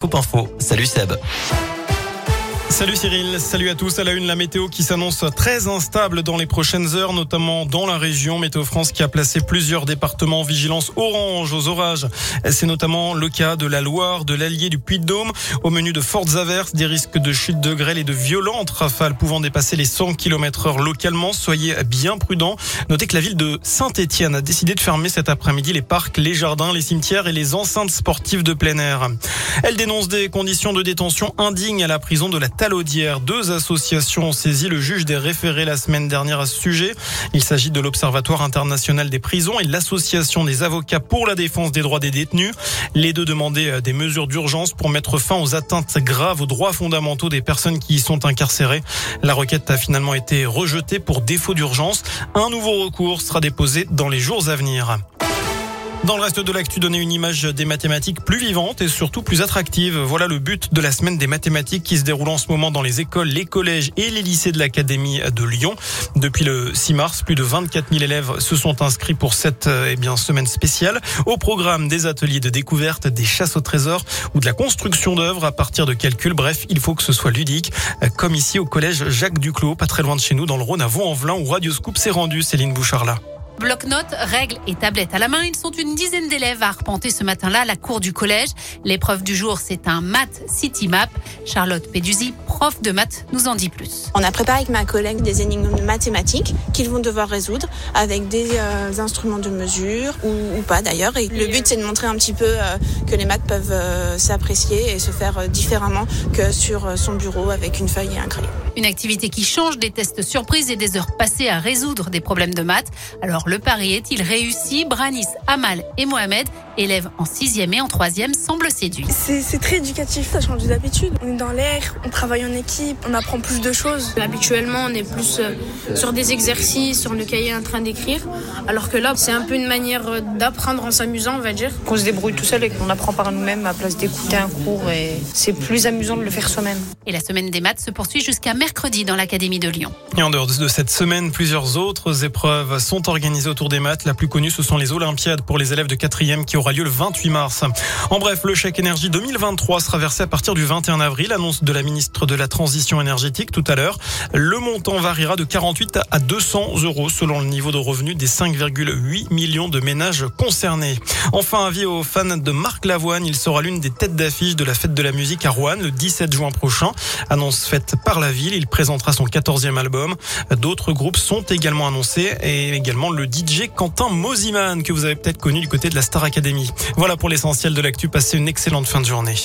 Coupe Info. Salut Seb. Salut Cyril, salut à tous. À la une, la météo qui s'annonce très instable dans les prochaines heures, notamment dans la région. Météo France qui a placé plusieurs départements en vigilance orange aux orages. C'est notamment le cas de la Loire, de l'Allier, du Puy-de-Dôme. Au menu de fortes averses, des risques de chute de grêle et de violentes rafales pouvant dépasser les 100 km heure localement. Soyez bien prudents. Notez que la ville de Saint-Étienne a décidé de fermer cet après-midi les parcs, les jardins, les cimetières et les enceintes sportives de plein air. Elle dénonce des conditions de détention indignes à la prison de la Talaudière. Deux associations ont saisi le juge des référés la semaine dernière à ce sujet. Il s'agit de l'Observatoire international des prisons et l'Association des avocats pour la défense des droits des détenus. Les deux demandaient euh, des mesures d'urgence pour mettre fin aux atteintes graves aux droits fondamentaux des personnes qui y sont incarcérées. La requête a finalement été rejetée pour défaut d'urgence. Un nouveau recours sera déposé dans les jours à venir. Dans le reste de l'actu, donner une image des mathématiques plus vivante et surtout plus attractive. Voilà le but de la semaine des mathématiques qui se déroule en ce moment dans les écoles, les collèges et les lycées de l'Académie de Lyon. Depuis le 6 mars, plus de 24 000 élèves se sont inscrits pour cette eh bien, semaine spéciale. Au programme des ateliers de découverte, des chasses au trésor ou de la construction d'œuvres à partir de calculs. Bref, il faut que ce soit ludique. Comme ici au collège Jacques Duclos, pas très loin de chez nous, dans le Rhône à Vaux-en-Velin où Radio Scoop s'est rendu. Céline Bouchard là. Bloc-notes, règles et tablettes à la main, ils sont une dizaine d'élèves à arpenter ce matin-là la cour du collège. L'épreuve du jour, c'est un math city map. Charlotte Peduzzi, prof de maths, nous en dit plus. On a préparé avec ma collègue des énigmes mathématiques qu'ils vont devoir résoudre avec des euh, instruments de mesure ou, ou pas d'ailleurs. Et le but, c'est de montrer un petit peu euh, que les maths peuvent euh, s'apprécier et se faire différemment que sur son bureau avec une feuille et un crayon. Une activité qui change des tests surprises et des heures passées à résoudre des problèmes de maths. Alors le pari est-il réussi? Branis, Amal et Mohamed, élèves en sixième et en troisième, semblent séduits. C'est très éducatif, ça change d'habitude. On est dans l'air, on travaille en équipe, on apprend plus de choses. Habituellement, on est plus sur des exercices, sur le cahier en train d'écrire, alors que là, c'est un peu une manière d'apprendre en s'amusant, on va dire. Qu'on se débrouille tout seul et qu'on apprend par nous-mêmes à place d'écouter un cours et c'est plus amusant de le faire soi-même. Et la semaine des maths se poursuit jusqu'à mercredi dans l'Académie de Lyon. Et en dehors de cette semaine, plusieurs autres épreuves sont organisées autour des maths. La plus connue, ce sont les Olympiades pour les élèves de 4e qui aura lieu le 28 mars. En bref, le chèque énergie 2023 sera versé à partir du 21 avril, annonce de la ministre de la Transition énergétique tout à l'heure. Le montant variera de 48 à 200 euros selon le niveau de revenu des 5,8 millions de ménages concernés. Enfin, avis aux fans de Marc Lavoine, il sera l'une des têtes d'affiche de la fête de la musique à Rouen le 17 juin prochain. Annonce faite par la ville, il présentera son 14e album. D'autres groupes sont également annoncés et également le DJ Quentin Mosiman que vous avez peut-être connu du côté de la Star Academy. Voilà pour l'essentiel de l'actu. Passez une excellente fin de journée.